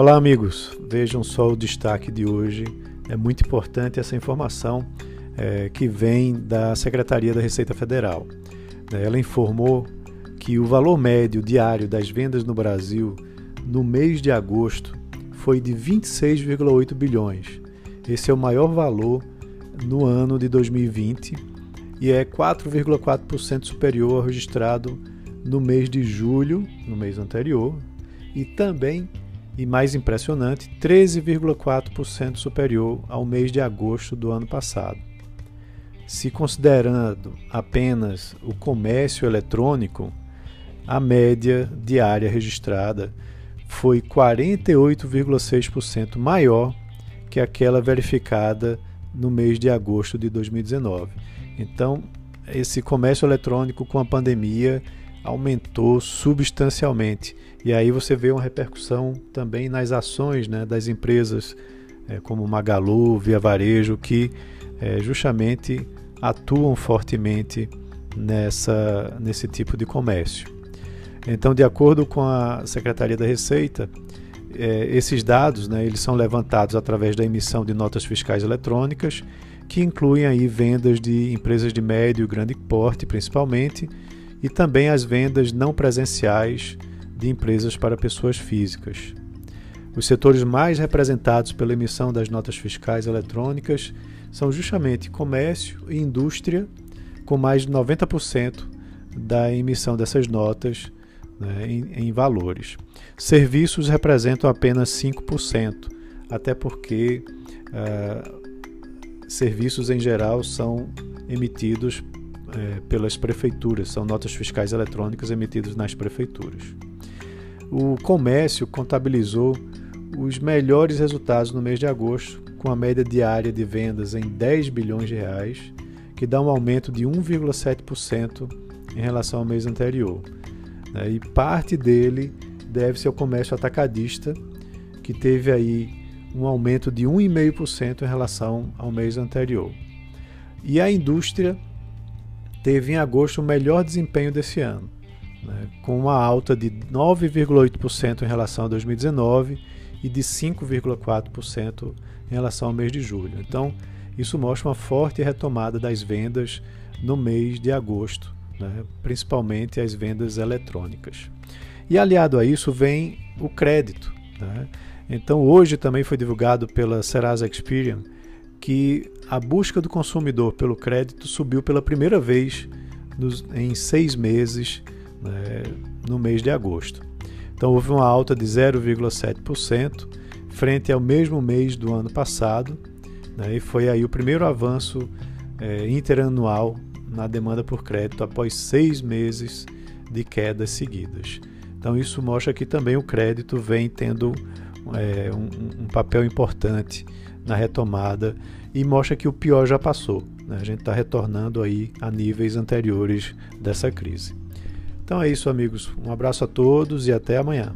Olá, amigos. Vejam só o destaque de hoje. É muito importante essa informação é, que vem da Secretaria da Receita Federal. Ela informou que o valor médio diário das vendas no Brasil no mês de agosto foi de 26,8 bilhões. Esse é o maior valor no ano de 2020 e é 4,4% superior ao registrado no mês de julho, no mês anterior, e também, e mais impressionante, 13,4% superior ao mês de agosto do ano passado. Se considerando apenas o comércio eletrônico, a média diária registrada foi 48,6% maior que aquela verificada no mês de agosto de 2019. Então, esse comércio eletrônico com a pandemia aumentou substancialmente. E aí você vê uma repercussão também nas ações né, das empresas é, como Magalu, Via Varejo, que é, justamente atuam fortemente nessa, nesse tipo de comércio. Então, de acordo com a Secretaria da Receita, é, esses dados né, eles são levantados através da emissão de notas fiscais eletrônicas, que incluem aí vendas de empresas de médio e grande porte, principalmente, e também as vendas não presenciais de empresas para pessoas físicas. Os setores mais representados pela emissão das notas fiscais eletrônicas são justamente comércio e indústria, com mais de 90% da emissão dessas notas né, em, em valores. Serviços representam apenas 5%, até porque uh, serviços em geral são emitidos uh, pelas prefeituras, são notas fiscais eletrônicas emitidas nas prefeituras. O comércio contabilizou os melhores resultados no mês de agosto, com a média diária de vendas em 10 bilhões de reais, que dá um aumento de 1,7% em relação ao mês anterior. Né? E parte dele deve ser o comércio atacadista, que teve aí um aumento de 1,5% em relação ao mês anterior. E a indústria teve em agosto o melhor desempenho desse ano, né? com uma alta de 9,8% em relação a 2019 e de 5,4% em relação ao mês de julho. Então, isso mostra uma forte retomada das vendas no mês de agosto, né? principalmente as vendas eletrônicas. E aliado a isso vem o crédito. Né? Então, hoje também foi divulgado pela Serasa Experian que a busca do consumidor pelo crédito subiu pela primeira vez nos, em seis meses né, no mês de agosto. Então, houve uma alta de 0,7% frente ao mesmo mês do ano passado, né, e foi aí o primeiro avanço é, interanual na demanda por crédito após seis meses de quedas seguidas. Então, isso mostra que também o crédito vem tendo é, um, um, papel importante na retomada e mostra que o pior já passou. Né? A gente está retornando aí a níveis anteriores dessa crise. Então é isso, amigos. Um abraço a todos e até amanhã.